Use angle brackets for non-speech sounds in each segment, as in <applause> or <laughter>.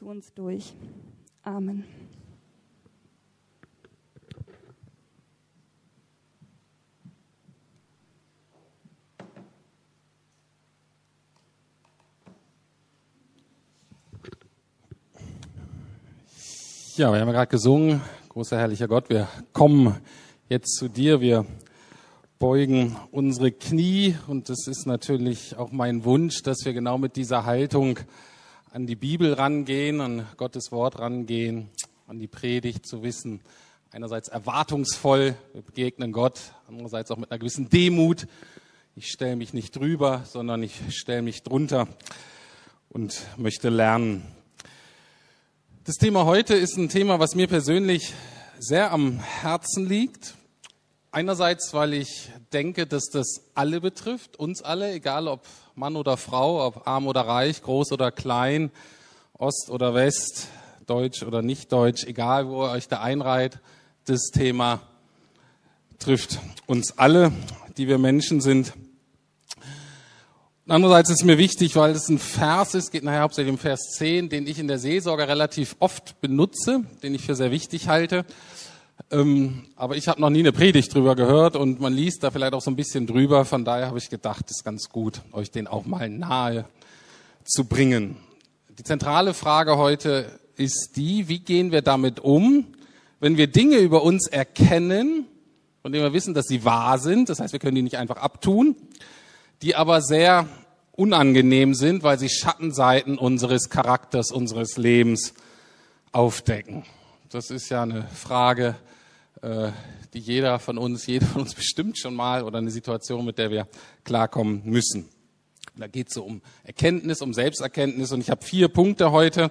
zu uns durch. Amen. Ja, wir haben ja gerade gesungen, großer herrlicher Gott, wir kommen jetzt zu dir, wir beugen unsere Knie und es ist natürlich auch mein Wunsch, dass wir genau mit dieser Haltung an die Bibel rangehen, an Gottes Wort rangehen, an die Predigt zu wissen, einerseits erwartungsvoll, wir begegnen Gott, andererseits auch mit einer gewissen Demut. Ich stelle mich nicht drüber, sondern ich stelle mich drunter und möchte lernen. Das Thema heute ist ein Thema, was mir persönlich sehr am Herzen liegt. Einerseits, weil ich denke, dass das alle betrifft, uns alle, egal ob Mann oder Frau, ob arm oder reich, groß oder klein, Ost oder West, Deutsch oder nicht Deutsch, egal wo ihr euch da einreiht, das Thema trifft uns alle, die wir Menschen sind. Andererseits ist mir wichtig, weil es ein Vers ist, geht nachher hauptsächlich um Vers 10, den ich in der Seelsorge relativ oft benutze, den ich für sehr wichtig halte. Ähm, aber ich habe noch nie eine Predigt drüber gehört und man liest da vielleicht auch so ein bisschen drüber. Von daher habe ich gedacht, ist ganz gut, euch den auch mal nahe zu bringen. Die zentrale Frage heute ist die, wie gehen wir damit um, wenn wir Dinge über uns erkennen, von denen wir wissen, dass sie wahr sind, das heißt, wir können die nicht einfach abtun, die aber sehr unangenehm sind, weil sie Schattenseiten unseres Charakters, unseres Lebens aufdecken. Das ist ja eine Frage, die jeder von uns, jeder von uns bestimmt schon mal oder eine Situation, mit der wir klarkommen müssen. Da geht es so um Erkenntnis, um Selbsterkenntnis und ich habe vier Punkte heute,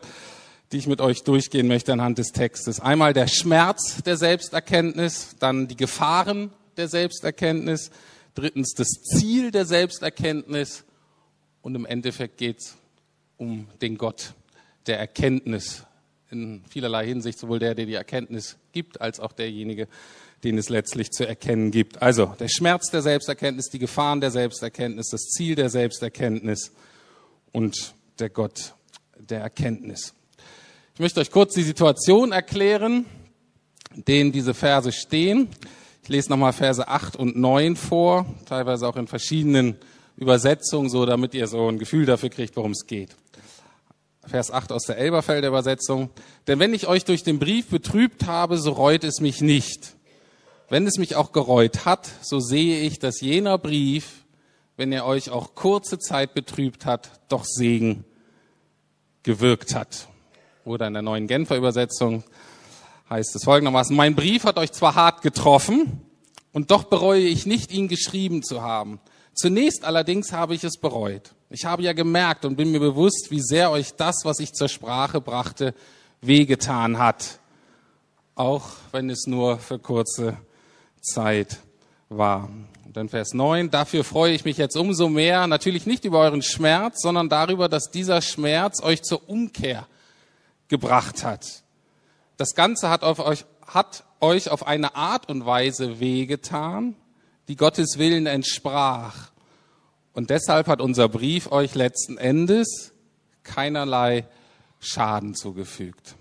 die ich mit euch durchgehen möchte anhand des Textes. Einmal der Schmerz der Selbsterkenntnis, dann die Gefahren der Selbsterkenntnis, drittens das Ziel der Selbsterkenntnis und im Endeffekt geht es um den Gott der Erkenntnis. In vielerlei Hinsicht sowohl der, der die Erkenntnis gibt, als auch derjenige, den es letztlich zu erkennen gibt. Also der Schmerz der Selbsterkenntnis, die Gefahren der Selbsterkenntnis, das Ziel der Selbsterkenntnis und der Gott der Erkenntnis. Ich möchte euch kurz die Situation erklären, in denen diese Verse stehen. Ich lese nochmal Verse 8 und 9 vor, teilweise auch in verschiedenen Übersetzung, so damit ihr so ein Gefühl dafür kriegt, worum es geht. Vers 8 aus der Elberfelder Übersetzung. Denn wenn ich euch durch den Brief betrübt habe, so reut es mich nicht. Wenn es mich auch gereut hat, so sehe ich, dass jener Brief, wenn er euch auch kurze Zeit betrübt hat, doch Segen gewirkt hat. Oder in der neuen Genfer Übersetzung heißt es folgendermaßen, mein Brief hat euch zwar hart getroffen, und doch bereue ich nicht, ihn geschrieben zu haben. Zunächst allerdings habe ich es bereut. Ich habe ja gemerkt und bin mir bewusst, wie sehr euch das, was ich zur Sprache brachte, wehgetan hat. Auch wenn es nur für kurze Zeit war. Und dann Vers 9, dafür freue ich mich jetzt umso mehr, natürlich nicht über euren Schmerz, sondern darüber, dass dieser Schmerz euch zur Umkehr gebracht hat. Das Ganze hat, auf euch, hat euch auf eine Art und Weise wehgetan, die Gottes Willen entsprach. Und deshalb hat unser Brief euch letzten Endes keinerlei Schaden zugefügt.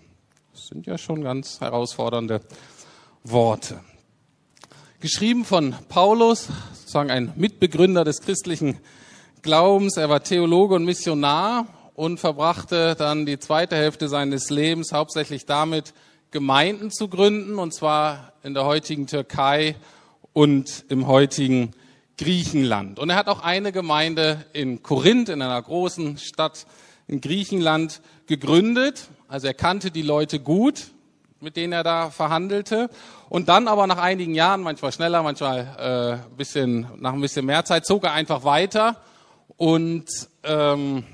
Das sind ja schon ganz herausfordernde Worte. Geschrieben von Paulus, sozusagen ein Mitbegründer des christlichen Glaubens. Er war Theologe und Missionar und verbrachte dann die zweite Hälfte seines Lebens hauptsächlich damit, Gemeinden zu gründen, und zwar in der heutigen Türkei und im heutigen Griechenland. Und er hat auch eine Gemeinde in Korinth, in einer großen Stadt in Griechenland, gegründet. Also er kannte die Leute gut, mit denen er da verhandelte. Und dann aber nach einigen Jahren, manchmal schneller, manchmal äh, bisschen, nach ein bisschen mehr Zeit, zog er einfach weiter und ähm,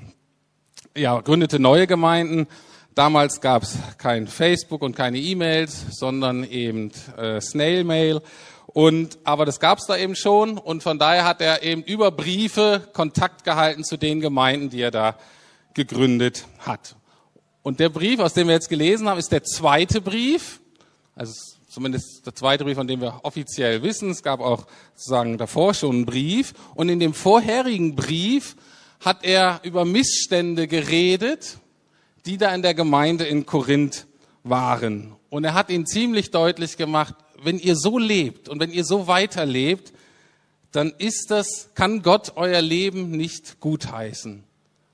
ja, gründete neue Gemeinden. Damals gab es kein Facebook und keine E-Mails, sondern eben äh, Snail Mail. Und, aber das gab es da eben schon und von daher hat er eben über Briefe Kontakt gehalten zu den Gemeinden, die er da gegründet hat. Und der Brief, aus dem wir jetzt gelesen haben, ist der zweite Brief, also zumindest der zweite Brief, von dem wir offiziell wissen. Es gab auch sozusagen davor schon einen Brief. Und in dem vorherigen Brief hat er über Missstände geredet, die da in der Gemeinde in Korinth waren. Und er hat ihnen ziemlich deutlich gemacht, wenn ihr so lebt und wenn ihr so weiterlebt, dann ist das, kann Gott euer Leben nicht gutheißen.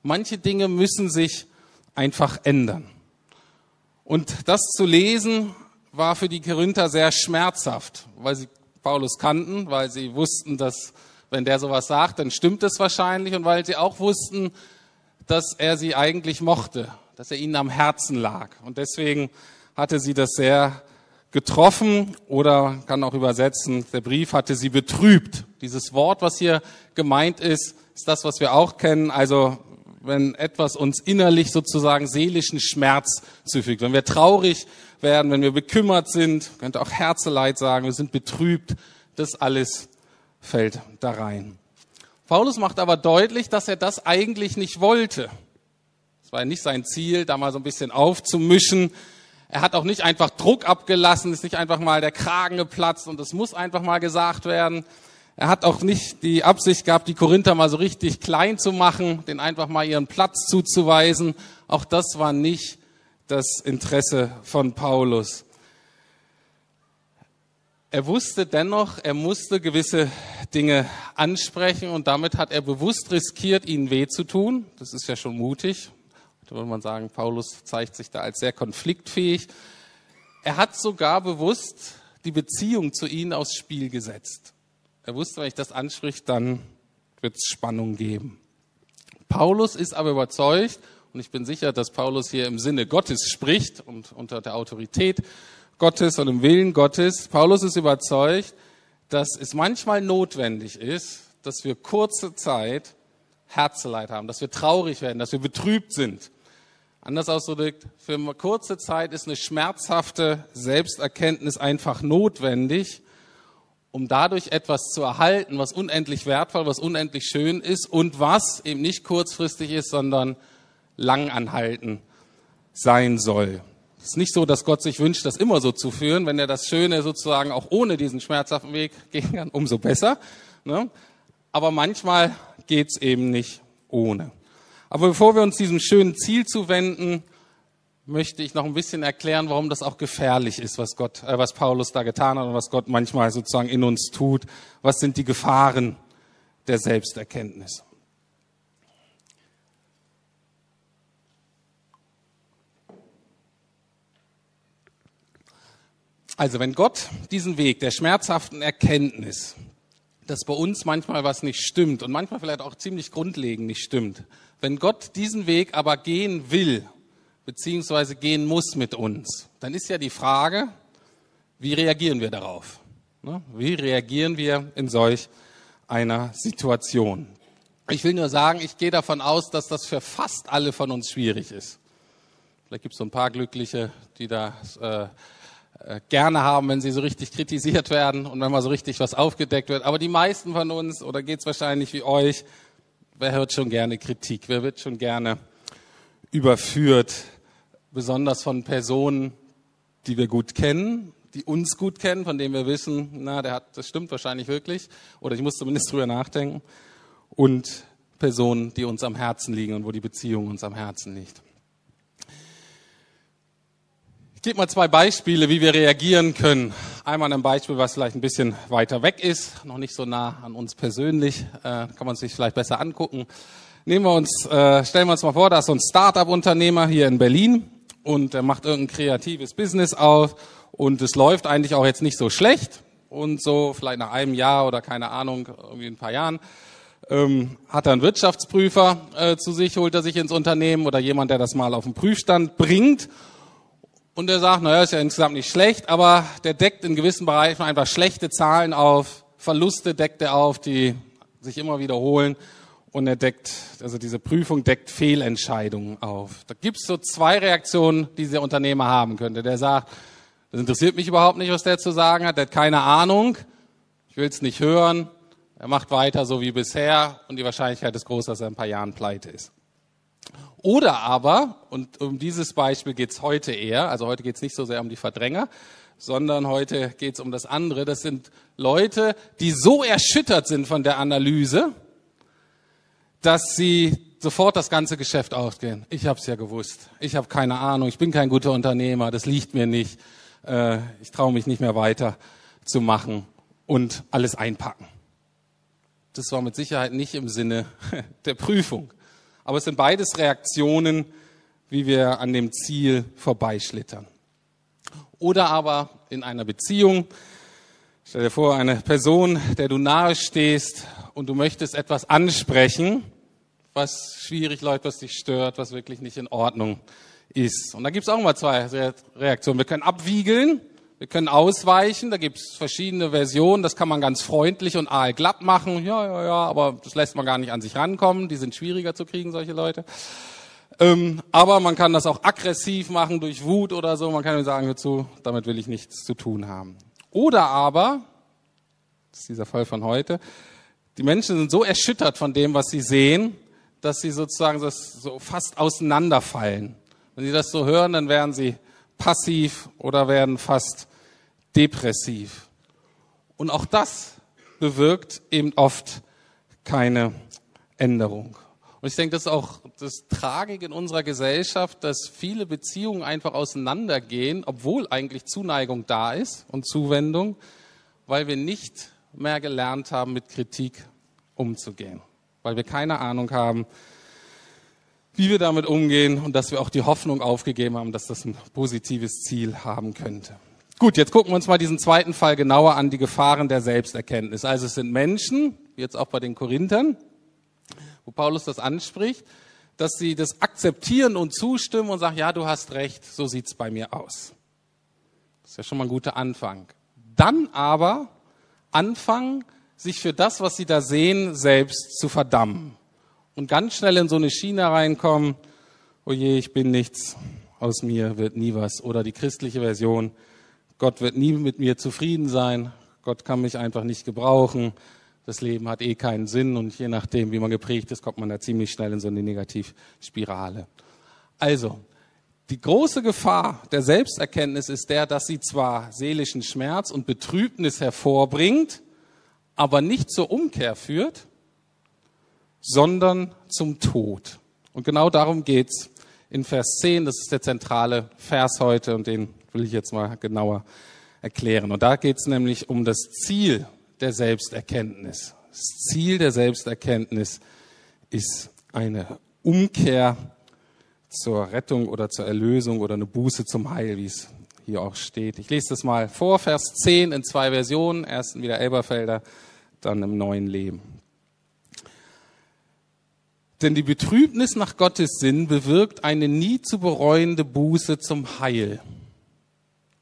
Manche Dinge müssen sich einfach ändern. Und das zu lesen war für die Korinther sehr schmerzhaft, weil sie Paulus kannten, weil sie wussten, dass wenn der sowas sagt, dann stimmt es wahrscheinlich und weil sie auch wussten, dass er sie eigentlich mochte, dass er ihnen am Herzen lag. Und deswegen hatte sie das sehr getroffen oder kann auch übersetzen, der Brief hatte sie betrübt. Dieses Wort, was hier gemeint ist, ist das, was wir auch kennen. Also wenn etwas uns innerlich sozusagen seelischen Schmerz zufügt, wenn wir traurig werden, wenn wir bekümmert sind, könnte auch Herzeleid sagen, wir sind betrübt, das alles fällt da rein. Paulus macht aber deutlich, dass er das eigentlich nicht wollte. Es war nicht sein Ziel, da mal so ein bisschen aufzumischen. Er hat auch nicht einfach Druck abgelassen, ist nicht einfach mal der Kragen geplatzt und es muss einfach mal gesagt werden. Er hat auch nicht die Absicht gehabt, die Korinther mal so richtig klein zu machen, den einfach mal ihren Platz zuzuweisen. Auch das war nicht das Interesse von Paulus. Er wusste dennoch, er musste gewisse Dinge ansprechen und damit hat er bewusst riskiert, ihnen weh zu tun. Das ist ja schon mutig. Da würde man sagen, Paulus zeigt sich da als sehr konfliktfähig. Er hat sogar bewusst die Beziehung zu ihnen aufs Spiel gesetzt. Er wusste, wenn ich das anspricht, dann wird es Spannung geben. Paulus ist aber überzeugt, und ich bin sicher, dass Paulus hier im Sinne Gottes spricht und unter der Autorität Gottes und im Willen Gottes. Paulus ist überzeugt, dass es manchmal notwendig ist, dass wir kurze Zeit Herzeleid haben, dass wir traurig werden, dass wir betrübt sind. Anders ausgedrückt, für eine kurze Zeit ist eine schmerzhafte Selbsterkenntnis einfach notwendig, um dadurch etwas zu erhalten, was unendlich wertvoll, was unendlich schön ist und was eben nicht kurzfristig ist, sondern langanhalten sein soll. Es ist nicht so, dass Gott sich wünscht, das immer so zu führen. Wenn er das Schöne sozusagen auch ohne diesen schmerzhaften Weg gehen kann, umso besser. Ne? Aber manchmal geht's eben nicht ohne. Aber bevor wir uns diesem schönen Ziel zuwenden, möchte ich noch ein bisschen erklären, warum das auch gefährlich ist, was Gott, äh, was Paulus da getan hat und was Gott manchmal sozusagen in uns tut. Was sind die Gefahren der Selbsterkenntnis? Also wenn Gott diesen Weg der schmerzhaften Erkenntnis, dass bei uns manchmal was nicht stimmt und manchmal vielleicht auch ziemlich grundlegend nicht stimmt, wenn Gott diesen Weg aber gehen will, beziehungsweise gehen muss mit uns, dann ist ja die Frage, wie reagieren wir darauf? Ne? Wie reagieren wir in solch einer Situation? Ich will nur sagen, ich gehe davon aus, dass das für fast alle von uns schwierig ist. Vielleicht gibt es so ein paar Glückliche, die da äh, gerne haben, wenn sie so richtig kritisiert werden und wenn mal so richtig was aufgedeckt wird. Aber die meisten von uns, oder geht's wahrscheinlich wie euch, wer hört schon gerne Kritik? Wer wird schon gerne überführt? besonders von Personen, die wir gut kennen, die uns gut kennen, von denen wir wissen, na, der hat, das stimmt wahrscheinlich wirklich, oder ich muss zumindest drüber nachdenken, und Personen, die uns am Herzen liegen und wo die Beziehung uns am Herzen liegt. Ich gebe mal zwei Beispiele, wie wir reagieren können. Einmal ein Beispiel, was vielleicht ein bisschen weiter weg ist, noch nicht so nah an uns persönlich, äh, kann man sich vielleicht besser angucken. Nehmen wir uns, äh, stellen wir uns mal vor, da ist so ein Start-up-Unternehmer hier in Berlin und er macht irgendein kreatives Business auf und es läuft eigentlich auch jetzt nicht so schlecht und so vielleicht nach einem Jahr oder keine Ahnung, irgendwie ein paar Jahren, ähm, hat er einen Wirtschaftsprüfer äh, zu sich, holt er sich ins Unternehmen oder jemand, der das mal auf den Prüfstand bringt und der sagt, naja, ist ja insgesamt nicht schlecht, aber der deckt in gewissen Bereichen einfach schlechte Zahlen auf, Verluste deckt er auf, die sich immer wiederholen und er deckt, also diese Prüfung deckt Fehlentscheidungen auf. Da gibt's so zwei Reaktionen, die der Unternehmer haben könnte. Der sagt, das interessiert mich überhaupt nicht, was der zu sagen hat, der hat keine Ahnung, ich will's nicht hören, er macht weiter so wie bisher und die Wahrscheinlichkeit ist groß, dass er in ein paar Jahren pleite ist. Oder aber, und um dieses Beispiel geht's heute eher, also heute geht's nicht so sehr um die Verdränger, sondern heute geht's um das andere. Das sind Leute, die so erschüttert sind von der Analyse, dass sie sofort das ganze Geschäft ausgehen. Ich habe es ja gewusst. Ich habe keine Ahnung. Ich bin kein guter Unternehmer. Das liegt mir nicht. Äh, ich traue mich nicht mehr weiter zu machen und alles einpacken. Das war mit Sicherheit nicht im Sinne <laughs> der Prüfung. Aber es sind beides Reaktionen, wie wir an dem Ziel vorbeischlittern. Oder aber in einer Beziehung. Stell dir vor, eine Person, der du nahe stehst und du möchtest etwas ansprechen, was schwierig läuft, was dich stört, was wirklich nicht in Ordnung ist. Und da gibt es auch mal zwei Reaktionen. Wir können abwiegeln, wir können ausweichen, da gibt es verschiedene Versionen, das kann man ganz freundlich und aalglatt machen. Ja, ja, ja, aber das lässt man gar nicht an sich rankommen, die sind schwieriger zu kriegen, solche Leute. Ähm, aber man kann das auch aggressiv machen durch Wut oder so. Man kann sagen, hör zu, damit will ich nichts zu tun haben. Oder aber, das ist dieser Fall von heute, die Menschen sind so erschüttert von dem, was sie sehen, dass sie sozusagen so fast auseinanderfallen. Wenn sie das so hören, dann werden sie passiv oder werden fast depressiv. Und auch das bewirkt eben oft keine Änderung. Und ich denke, das ist auch das Tragik in unserer Gesellschaft, dass viele Beziehungen einfach auseinandergehen, obwohl eigentlich Zuneigung da ist und Zuwendung, weil wir nicht mehr gelernt haben, mit Kritik umzugehen. Weil wir keine Ahnung haben, wie wir damit umgehen und dass wir auch die Hoffnung aufgegeben haben, dass das ein positives Ziel haben könnte. Gut, jetzt gucken wir uns mal diesen zweiten Fall genauer an, die Gefahren der Selbsterkenntnis. Also es sind Menschen, jetzt auch bei den Korinthern, wo Paulus das anspricht, dass sie das akzeptieren und zustimmen und sagen, ja, du hast recht, so sieht's bei mir aus. Das ist ja schon mal ein guter Anfang. Dann aber anfangen, sich für das, was sie da sehen, selbst zu verdammen. Und ganz schnell in so eine Schiene reinkommen, oh je, ich bin nichts, aus mir wird nie was. Oder die christliche Version, Gott wird nie mit mir zufrieden sein, Gott kann mich einfach nicht gebrauchen, das Leben hat eh keinen Sinn und je nachdem, wie man geprägt ist, kommt man da ziemlich schnell in so eine Negativspirale. Also, die große Gefahr der Selbsterkenntnis ist der, dass sie zwar seelischen Schmerz und Betrübnis hervorbringt, aber nicht zur Umkehr führt, sondern zum Tod. Und genau darum geht's in Vers 10. Das ist der zentrale Vers heute und den will ich jetzt mal genauer erklären. Und da geht's nämlich um das Ziel der Selbsterkenntnis. Das Ziel der Selbsterkenntnis ist eine Umkehr zur Rettung oder zur Erlösung oder eine Buße zum Heil, wie es hier auch steht. Ich lese das mal vor, Vers 10 in zwei Versionen, erst wieder Elberfelder, dann im neuen Leben. Denn die Betrübnis nach Gottes Sinn bewirkt eine nie zu bereuende Buße zum Heil.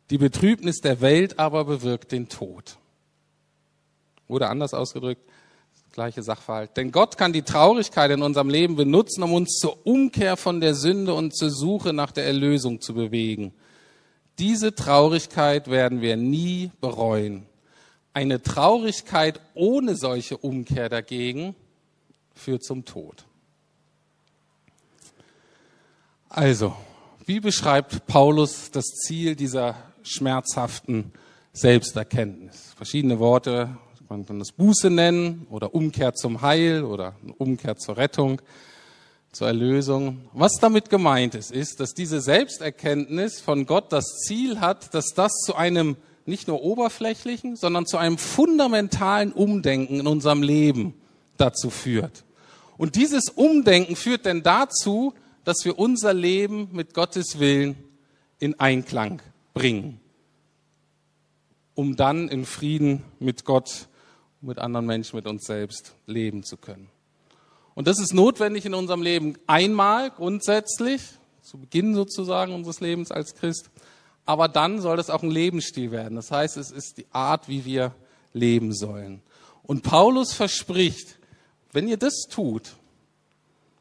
Die Betrübnis der Welt aber bewirkt den Tod. Oder anders ausgedrückt, gleiche Sachverhalt. Denn Gott kann die Traurigkeit in unserem Leben benutzen, um uns zur Umkehr von der Sünde und zur Suche nach der Erlösung zu bewegen. Diese Traurigkeit werden wir nie bereuen. Eine Traurigkeit ohne solche Umkehr dagegen führt zum Tod. Also, wie beschreibt Paulus das Ziel dieser schmerzhaften Selbsterkenntnis? Verschiedene Worte man kann das Buße nennen oder Umkehr zum Heil oder Umkehr zur Rettung, zur Erlösung. Was damit gemeint ist, ist, dass diese Selbsterkenntnis von Gott das Ziel hat, dass das zu einem nicht nur oberflächlichen, sondern zu einem fundamentalen Umdenken in unserem Leben dazu führt. Und dieses Umdenken führt denn dazu, dass wir unser Leben mit Gottes Willen in Einklang bringen, um dann in Frieden mit Gott mit anderen Menschen, mit uns selbst leben zu können. Und das ist notwendig in unserem Leben einmal grundsätzlich, zu Beginn sozusagen unseres Lebens als Christ, aber dann soll das auch ein Lebensstil werden. Das heißt, es ist die Art, wie wir leben sollen. Und Paulus verspricht, wenn ihr das tut,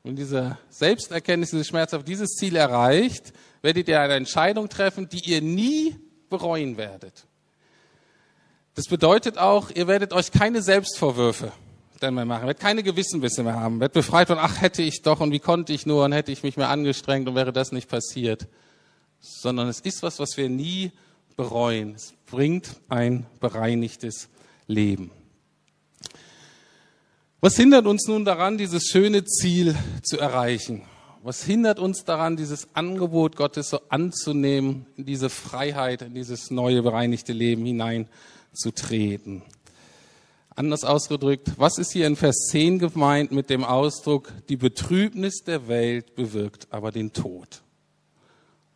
und diese Selbsterkenntnis, diese Schmerzhaft, dieses Ziel erreicht, werdet ihr eine Entscheidung treffen, die ihr nie bereuen werdet. Das bedeutet auch, ihr werdet euch keine Selbstvorwürfe dann mehr machen, werdet keine Gewissenwisse mehr haben, werdet befreit von, ach, hätte ich doch und wie konnte ich nur und hätte ich mich mehr angestrengt und wäre das nicht passiert. Sondern es ist was, was wir nie bereuen. Es bringt ein bereinigtes Leben. Was hindert uns nun daran, dieses schöne Ziel zu erreichen? Was hindert uns daran, dieses Angebot Gottes so anzunehmen, in diese Freiheit, in dieses neue bereinigte Leben hineinzutreten? Anders ausgedrückt, was ist hier in Vers 10 gemeint mit dem Ausdruck, die Betrübnis der Welt bewirkt aber den Tod?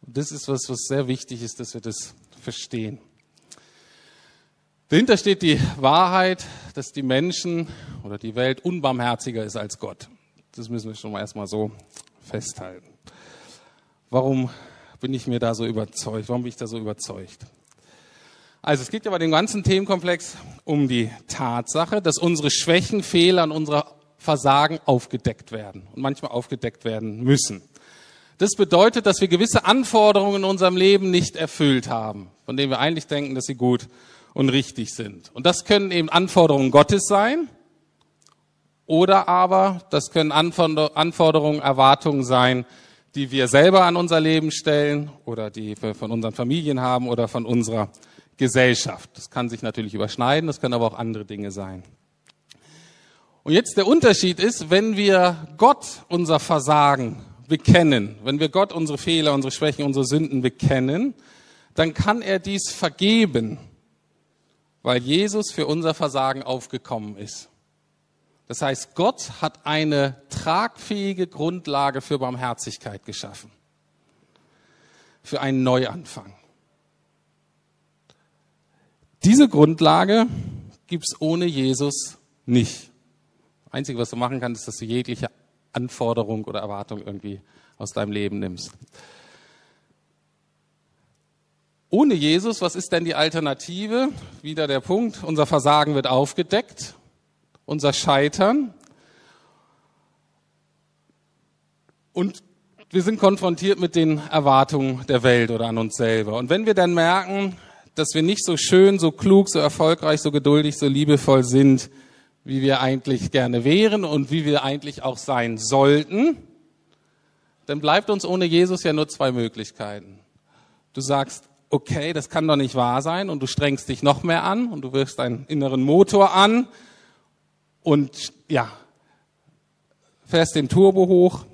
Und das ist was, was sehr wichtig ist, dass wir das verstehen. Dahinter steht die Wahrheit, dass die Menschen oder die Welt unbarmherziger ist als Gott. Das müssen wir schon mal erstmal so festhalten. Warum bin ich mir da so überzeugt? Warum bin ich da so überzeugt? Also es geht ja bei dem ganzen Themenkomplex um die Tatsache, dass unsere Schwächen, Fehler und unsere Versagen aufgedeckt werden und manchmal aufgedeckt werden müssen. Das bedeutet, dass wir gewisse Anforderungen in unserem Leben nicht erfüllt haben, von denen wir eigentlich denken, dass sie gut und richtig sind. Und das können eben Anforderungen Gottes sein oder aber das können Anforderungen, Erwartungen sein, die wir selber an unser Leben stellen oder die wir von unseren Familien haben oder von unserer Gesellschaft. Das kann sich natürlich überschneiden, das können aber auch andere Dinge sein. Und jetzt der Unterschied ist, wenn wir Gott unser Versagen bekennen, wenn wir Gott unsere Fehler, unsere Schwächen, unsere Sünden bekennen, dann kann er dies vergeben, weil Jesus für unser Versagen aufgekommen ist. Das heißt, Gott hat eine tragfähige Grundlage für Barmherzigkeit geschaffen, für einen Neuanfang. Diese Grundlage gibt's ohne Jesus nicht. Einzige, was du machen kannst, ist, dass du jegliche Anforderung oder Erwartung irgendwie aus deinem Leben nimmst. Ohne Jesus, was ist denn die Alternative? Wieder der Punkt, unser Versagen wird aufgedeckt, unser Scheitern. Und wir sind konfrontiert mit den Erwartungen der Welt oder an uns selber. Und wenn wir dann merken, dass wir nicht so schön, so klug, so erfolgreich, so geduldig, so liebevoll sind, wie wir eigentlich gerne wären und wie wir eigentlich auch sein sollten, dann bleibt uns ohne Jesus ja nur zwei Möglichkeiten. Du sagst, okay, das kann doch nicht wahr sein und du strengst dich noch mehr an und du wirfst deinen inneren Motor an und ja, fährst den Turbo hoch,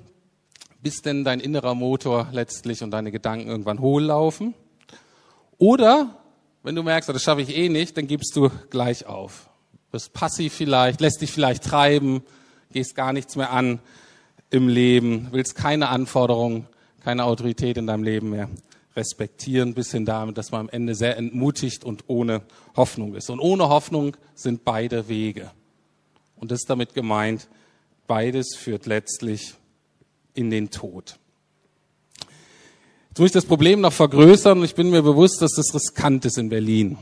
bis denn dein innerer Motor letztlich und deine Gedanken irgendwann hohl laufen. Oder wenn du merkst, das schaffe ich eh nicht, dann gibst du gleich auf. Bist passiv vielleicht, lässt dich vielleicht treiben, gehst gar nichts mehr an im Leben, willst keine Anforderungen, keine Autorität in deinem Leben mehr respektieren, bis hin damit, dass man am Ende sehr entmutigt und ohne Hoffnung ist. Und ohne Hoffnung sind beide Wege. Und das ist damit gemeint, beides führt letztlich in den Tod. Jetzt muss ich das Problem noch vergrößern ich bin mir bewusst, dass das riskant ist in Berlin.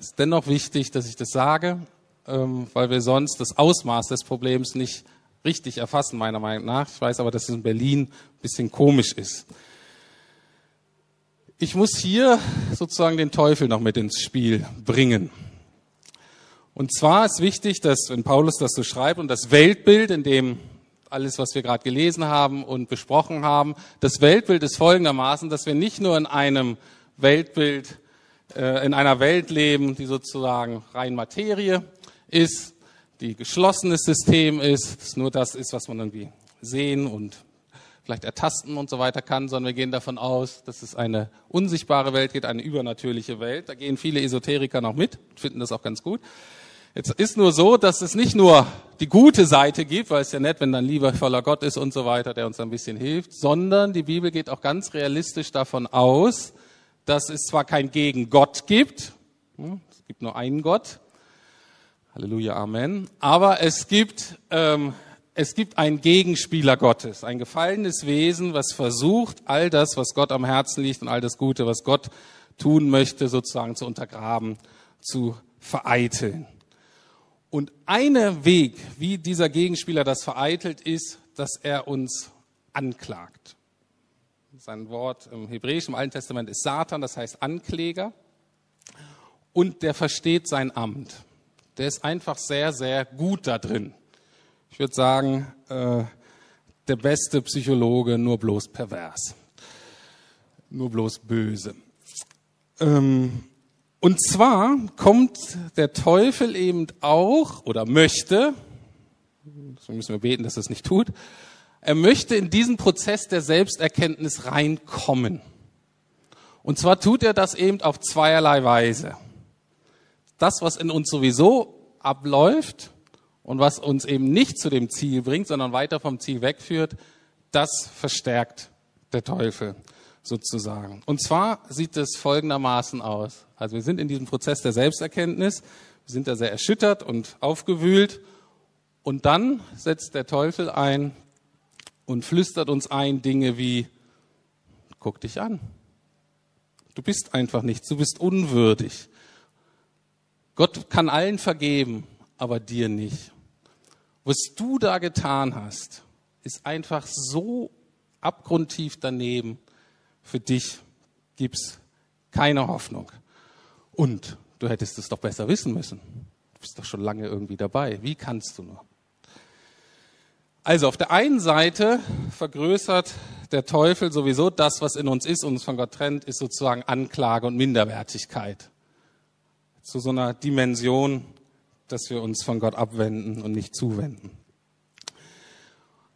Es ist dennoch wichtig, dass ich das sage, ähm, weil wir sonst das Ausmaß des Problems nicht richtig erfassen, meiner Meinung nach. Ich weiß aber, dass es in Berlin ein bisschen komisch ist. Ich muss hier sozusagen den Teufel noch mit ins Spiel bringen. Und zwar ist wichtig, dass, wenn Paulus das so schreibt und das Weltbild, in dem alles, was wir gerade gelesen haben und besprochen haben. Das Weltbild ist folgendermaßen, dass wir nicht nur in einem Weltbild, äh, in einer Welt leben, die sozusagen rein Materie ist, die geschlossenes System ist, das nur das ist, was man irgendwie sehen und vielleicht ertasten und so weiter kann, sondern wir gehen davon aus, dass es eine unsichtbare Welt gibt, eine übernatürliche Welt. Da gehen viele Esoteriker noch mit, finden das auch ganz gut. Jetzt ist nur so, dass es nicht nur die gute Seite gibt, weil es ja nett, wenn dann liebevoller Gott ist und so weiter, der uns ein bisschen hilft, sondern die Bibel geht auch ganz realistisch davon aus, dass es zwar kein Gegen Gott gibt, hm, es gibt nur einen Gott, Halleluja, Amen, aber es gibt, ähm, es gibt einen Gegenspieler Gottes, ein gefallenes Wesen, was versucht, all das, was Gott am Herzen liegt und all das Gute, was Gott tun möchte, sozusagen zu untergraben, zu vereiteln. Und einer Weg, wie dieser Gegenspieler das vereitelt, ist, dass er uns anklagt. Sein Wort im Hebräischen, im Alten Testament ist Satan, das heißt Ankläger. Und der versteht sein Amt. Der ist einfach sehr, sehr gut da drin. Ich würde sagen, äh, der beste Psychologe, nur bloß pervers. Nur bloß böse. Ähm, und zwar kommt der Teufel eben auch oder möchte, Deswegen müssen wir beten, dass er es nicht tut. Er möchte in diesen Prozess der Selbsterkenntnis reinkommen. Und zwar tut er das eben auf zweierlei Weise. Das, was in uns sowieso abläuft und was uns eben nicht zu dem Ziel bringt, sondern weiter vom Ziel wegführt, das verstärkt der Teufel sozusagen. Und zwar sieht es folgendermaßen aus. Also wir sind in diesem Prozess der Selbsterkenntnis, wir sind da sehr erschüttert und aufgewühlt und dann setzt der Teufel ein und flüstert uns ein Dinge wie, guck dich an. Du bist einfach nichts, du bist unwürdig. Gott kann allen vergeben, aber dir nicht. Was du da getan hast, ist einfach so abgrundtief daneben. Für dich gibt's keine Hoffnung. Und du hättest es doch besser wissen müssen. Du bist doch schon lange irgendwie dabei. Wie kannst du nur? Also auf der einen Seite vergrößert der Teufel sowieso das, was in uns ist und uns von Gott trennt, ist sozusagen Anklage und Minderwertigkeit. Zu so einer Dimension, dass wir uns von Gott abwenden und nicht zuwenden.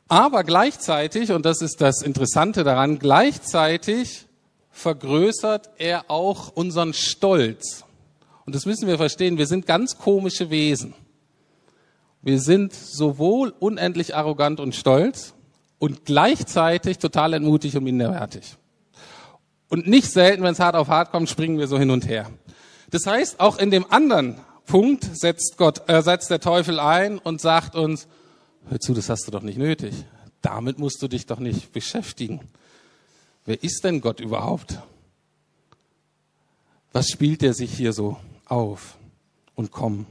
Aber gleichzeitig, und das ist das Interessante daran, gleichzeitig vergrößert er auch unseren Stolz. Und das müssen wir verstehen, wir sind ganz komische Wesen. Wir sind sowohl unendlich arrogant und stolz und gleichzeitig total entmutigt und minderwertig. Und nicht selten, wenn es hart auf hart kommt, springen wir so hin und her. Das heißt, auch in dem anderen Punkt setzt Gott, äh, setzt der Teufel ein und sagt uns, hör zu, das hast du doch nicht nötig. Damit musst du dich doch nicht beschäftigen. Wer ist denn Gott überhaupt? Was spielt er sich hier so auf? Und komm,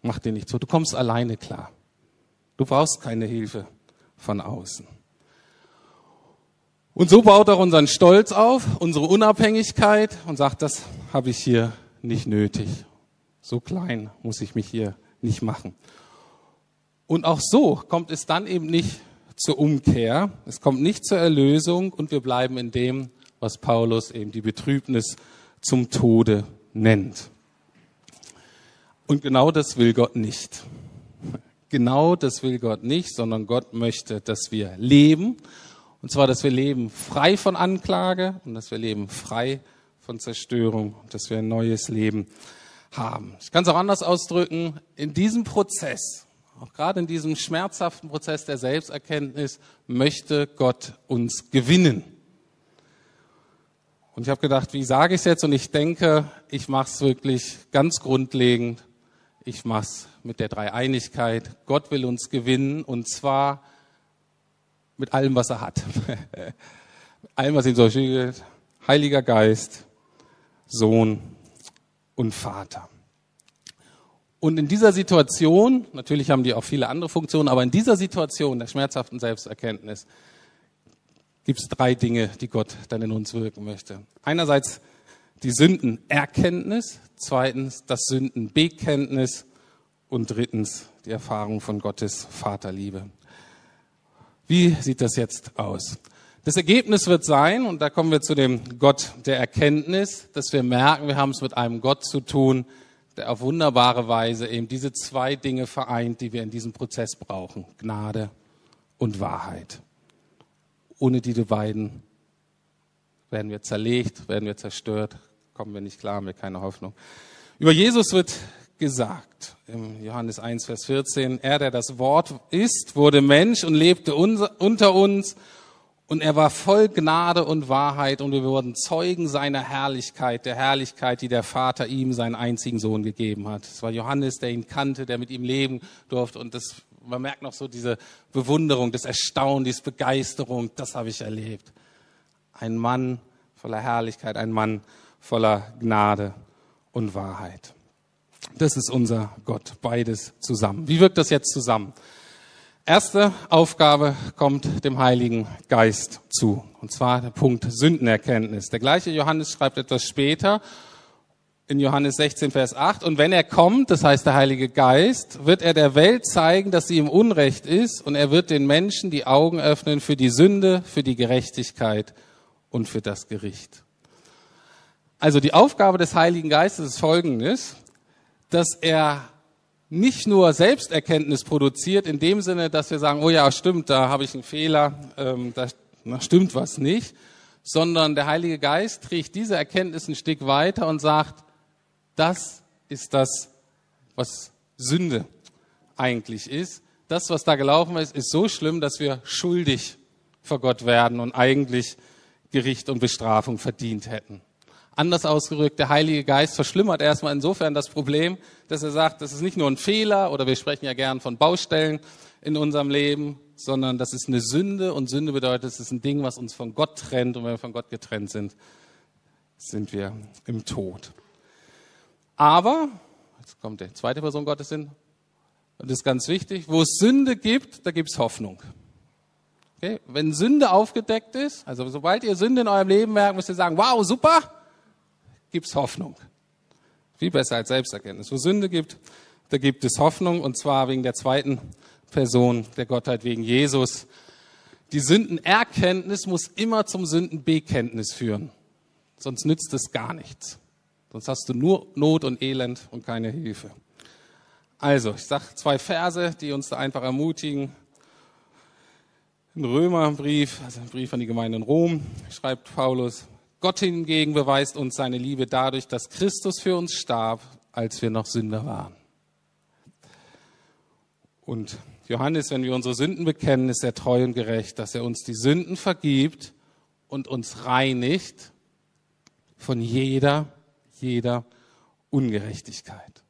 mach dir nicht so. Du kommst alleine klar. Du brauchst keine Hilfe von außen. Und so baut er unseren Stolz auf, unsere Unabhängigkeit und sagt, das habe ich hier nicht nötig. So klein muss ich mich hier nicht machen. Und auch so kommt es dann eben nicht zur Umkehr, es kommt nicht zur Erlösung und wir bleiben in dem, was Paulus eben die Betrübnis zum Tode nennt. Und genau das will Gott nicht. Genau das will Gott nicht, sondern Gott möchte, dass wir leben. Und zwar, dass wir leben frei von Anklage und dass wir leben frei von Zerstörung, dass wir ein neues Leben haben. Ich kann es auch anders ausdrücken. In diesem Prozess, auch gerade in diesem schmerzhaften Prozess der Selbsterkenntnis, möchte Gott uns gewinnen. Und ich habe gedacht, wie sage ich es jetzt? Und ich denke, ich mache es wirklich ganz grundlegend ich mach's mit der Dreieinigkeit. Gott will uns gewinnen und zwar mit allem, was er hat. <laughs> mit allem, was ihm so steht. Heiliger Geist, Sohn und Vater. Und in dieser Situation, natürlich haben die auch viele andere Funktionen, aber in dieser Situation der schmerzhaften Selbsterkenntnis gibt es drei Dinge, die Gott dann in uns wirken möchte. Einerseits die Sündenerkenntnis, zweitens das Sündenbekenntnis und drittens die Erfahrung von Gottes Vaterliebe. Wie sieht das jetzt aus? Das Ergebnis wird sein, und da kommen wir zu dem Gott der Erkenntnis, dass wir merken, wir haben es mit einem Gott zu tun, der auf wunderbare Weise eben diese zwei Dinge vereint, die wir in diesem Prozess brauchen. Gnade und Wahrheit. Ohne diese beiden werden wir zerlegt, werden wir zerstört, kommen wir nicht klar, haben wir keine Hoffnung. Über Jesus wird gesagt, im Johannes 1, Vers 14, er, der das Wort ist, wurde Mensch und lebte unter uns und er war voll Gnade und Wahrheit und wir wurden Zeugen seiner Herrlichkeit, der Herrlichkeit, die der Vater ihm, seinen einzigen Sohn, gegeben hat. Es war Johannes, der ihn kannte, der mit ihm leben durfte und das, man merkt noch so diese Bewunderung, das Erstaunen, diese Begeisterung, das habe ich erlebt. Ein Mann voller Herrlichkeit, ein Mann voller Gnade und Wahrheit. Das ist unser Gott, beides zusammen. Wie wirkt das jetzt zusammen? Erste Aufgabe kommt dem Heiligen Geist zu, und zwar der Punkt Sündenerkenntnis. Der gleiche Johannes schreibt etwas später in Johannes 16, Vers 8, und wenn er kommt, das heißt der Heilige Geist, wird er der Welt zeigen, dass sie im Unrecht ist, und er wird den Menschen die Augen öffnen für die Sünde, für die Gerechtigkeit und für das Gericht. Also die Aufgabe des Heiligen Geistes ist folgendes, dass er nicht nur Selbsterkenntnis produziert, in dem Sinne, dass wir sagen, oh ja, stimmt, da habe ich einen Fehler, ähm, da, da stimmt was nicht, sondern der Heilige Geist trägt diese Erkenntnis ein Stück weiter und sagt, das ist das, was Sünde eigentlich ist. Das, was da gelaufen ist, ist so schlimm, dass wir schuldig vor Gott werden und eigentlich Gericht und Bestrafung verdient hätten. Anders ausgerückt, der Heilige Geist verschlimmert erstmal insofern das Problem, dass er sagt, das ist nicht nur ein Fehler oder wir sprechen ja gern von Baustellen in unserem Leben, sondern das ist eine Sünde und Sünde bedeutet, es ist ein Ding, was uns von Gott trennt und wenn wir von Gott getrennt sind, sind wir im Tod. Aber, jetzt kommt die zweite Person Gottes hin, und das ist ganz wichtig, wo es Sünde gibt, da gibt es Hoffnung. Okay? Wenn Sünde aufgedeckt ist, also sobald ihr Sünde in eurem Leben merkt, müsst ihr sagen, wow, super, gibt's Hoffnung. Viel besser als Selbsterkenntnis. Wo Sünde gibt, da gibt es Hoffnung und zwar wegen der zweiten Person der Gottheit, wegen Jesus. Die Sündenerkenntnis muss immer zum Sündenbekenntnis führen. Sonst nützt es gar nichts. Sonst hast du nur Not und Elend und keine Hilfe. Also, ich sage zwei Verse, die uns da einfach ermutigen. Ein Römerbrief, also ein Brief an die Gemeinde in Rom, schreibt Paulus, Gott hingegen beweist uns seine Liebe dadurch, dass Christus für uns starb, als wir noch Sünder waren. Und Johannes, wenn wir unsere Sünden bekennen, ist er treu und gerecht, dass er uns die Sünden vergibt und uns reinigt von jeder, jeder Ungerechtigkeit.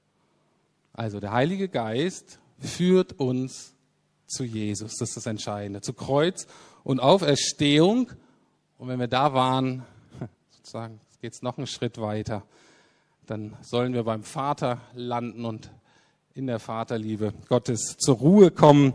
Also der Heilige Geist führt uns zu Jesus. Das ist das Entscheidende. Zu Kreuz und Auferstehung. Und wenn wir da waren, sozusagen, geht es noch einen Schritt weiter. Dann sollen wir beim Vater landen und in der Vaterliebe Gottes zur Ruhe kommen.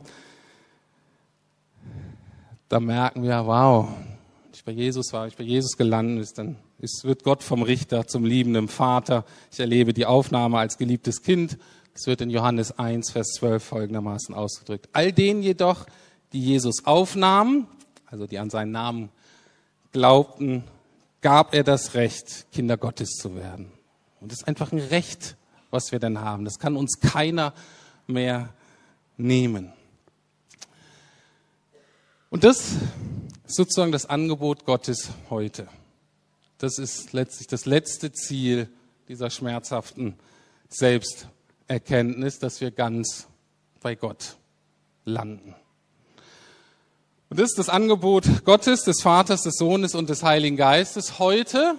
Da merken wir, wow, wenn ich bei Jesus war, wenn ich bei Jesus gelandet ist, dann ist, wird Gott vom Richter zum liebenden Vater. Ich erlebe die Aufnahme als geliebtes Kind. Es wird in Johannes 1, Vers 12 folgendermaßen ausgedrückt. All denen jedoch, die Jesus aufnahmen, also die an seinen Namen glaubten, gab er das Recht, Kinder Gottes zu werden. Und das ist einfach ein Recht, was wir denn haben. Das kann uns keiner mehr nehmen. Und das ist sozusagen das Angebot Gottes heute. Das ist letztlich das letzte Ziel dieser schmerzhaften Selbsterkenntnis, dass wir ganz bei Gott landen. Und das ist das Angebot Gottes, des Vaters, des Sohnes und des Heiligen Geistes heute,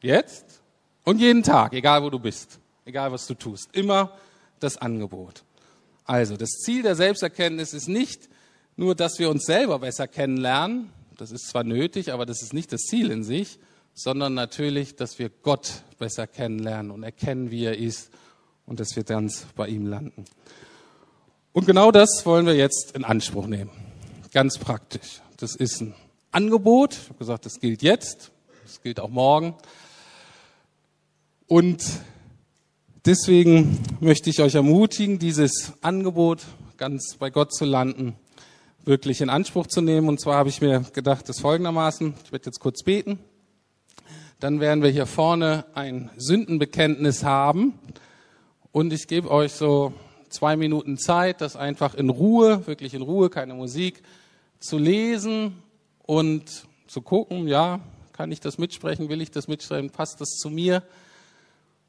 jetzt und jeden Tag, egal wo du bist, egal was du tust. Immer das Angebot. Also, das Ziel der Selbsterkenntnis ist nicht nur, dass wir uns selber besser kennenlernen. Das ist zwar nötig, aber das ist nicht das Ziel in sich, sondern natürlich, dass wir Gott besser kennenlernen und erkennen, wie er ist und dass wir ganz bei ihm landen. Und genau das wollen wir jetzt in Anspruch nehmen. Ganz praktisch. Das ist ein Angebot. Ich habe gesagt, das gilt jetzt. Das gilt auch morgen. Und deswegen möchte ich euch ermutigen, dieses Angebot ganz bei Gott zu landen, wirklich in Anspruch zu nehmen. Und zwar habe ich mir gedacht, das folgendermaßen. Ich werde jetzt kurz beten. Dann werden wir hier vorne ein Sündenbekenntnis haben. Und ich gebe euch so zwei Minuten Zeit, das einfach in Ruhe, wirklich in Ruhe, keine Musik, zu lesen und zu gucken, ja, kann ich das mitsprechen, will ich das mitsprechen, passt das zu mir?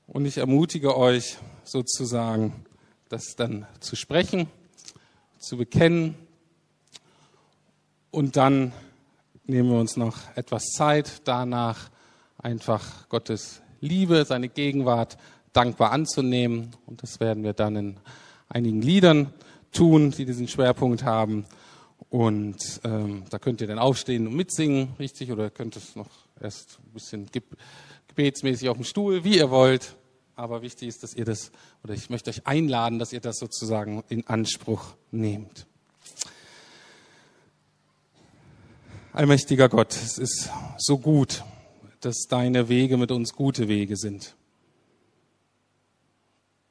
Und ich ermutige euch sozusagen, das dann zu sprechen, zu bekennen. Und dann nehmen wir uns noch etwas Zeit, danach einfach Gottes Liebe, seine Gegenwart dankbar anzunehmen. Und das werden wir dann in einigen Liedern tun, die diesen Schwerpunkt haben. Und ähm, da könnt ihr dann aufstehen und mitsingen, richtig? Oder könnt es noch erst ein bisschen gebetsmäßig auf dem Stuhl, wie ihr wollt. Aber wichtig ist, dass ihr das, oder ich möchte euch einladen, dass ihr das sozusagen in Anspruch nehmt. Allmächtiger Gott, es ist so gut, dass deine Wege mit uns gute Wege sind.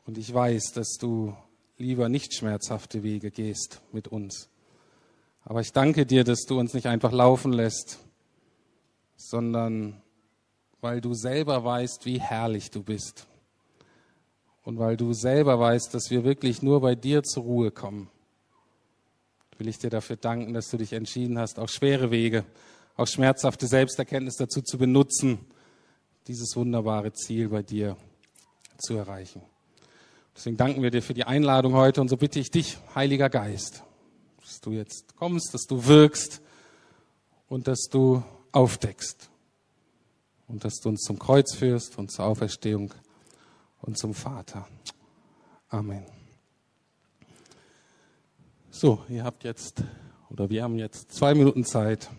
Und ich weiß, dass du lieber nicht schmerzhafte Wege gehst mit uns. Aber ich danke dir, dass du uns nicht einfach laufen lässt, sondern weil du selber weißt, wie herrlich du bist. und weil du selber weißt, dass wir wirklich nur bei dir zur Ruhe kommen, will ich dir dafür danken, dass du dich entschieden hast, auch schwere Wege, auch schmerzhafte Selbsterkenntnis dazu zu benutzen, dieses wunderbare Ziel bei dir zu erreichen. Deswegen danken wir dir für die Einladung heute und so bitte ich dich, Heiliger Geist, dass du jetzt kommst, dass du wirkst und dass du aufdeckst und dass du uns zum Kreuz führst und zur Auferstehung und zum Vater. Amen. So, ihr habt jetzt oder wir haben jetzt zwei Minuten Zeit,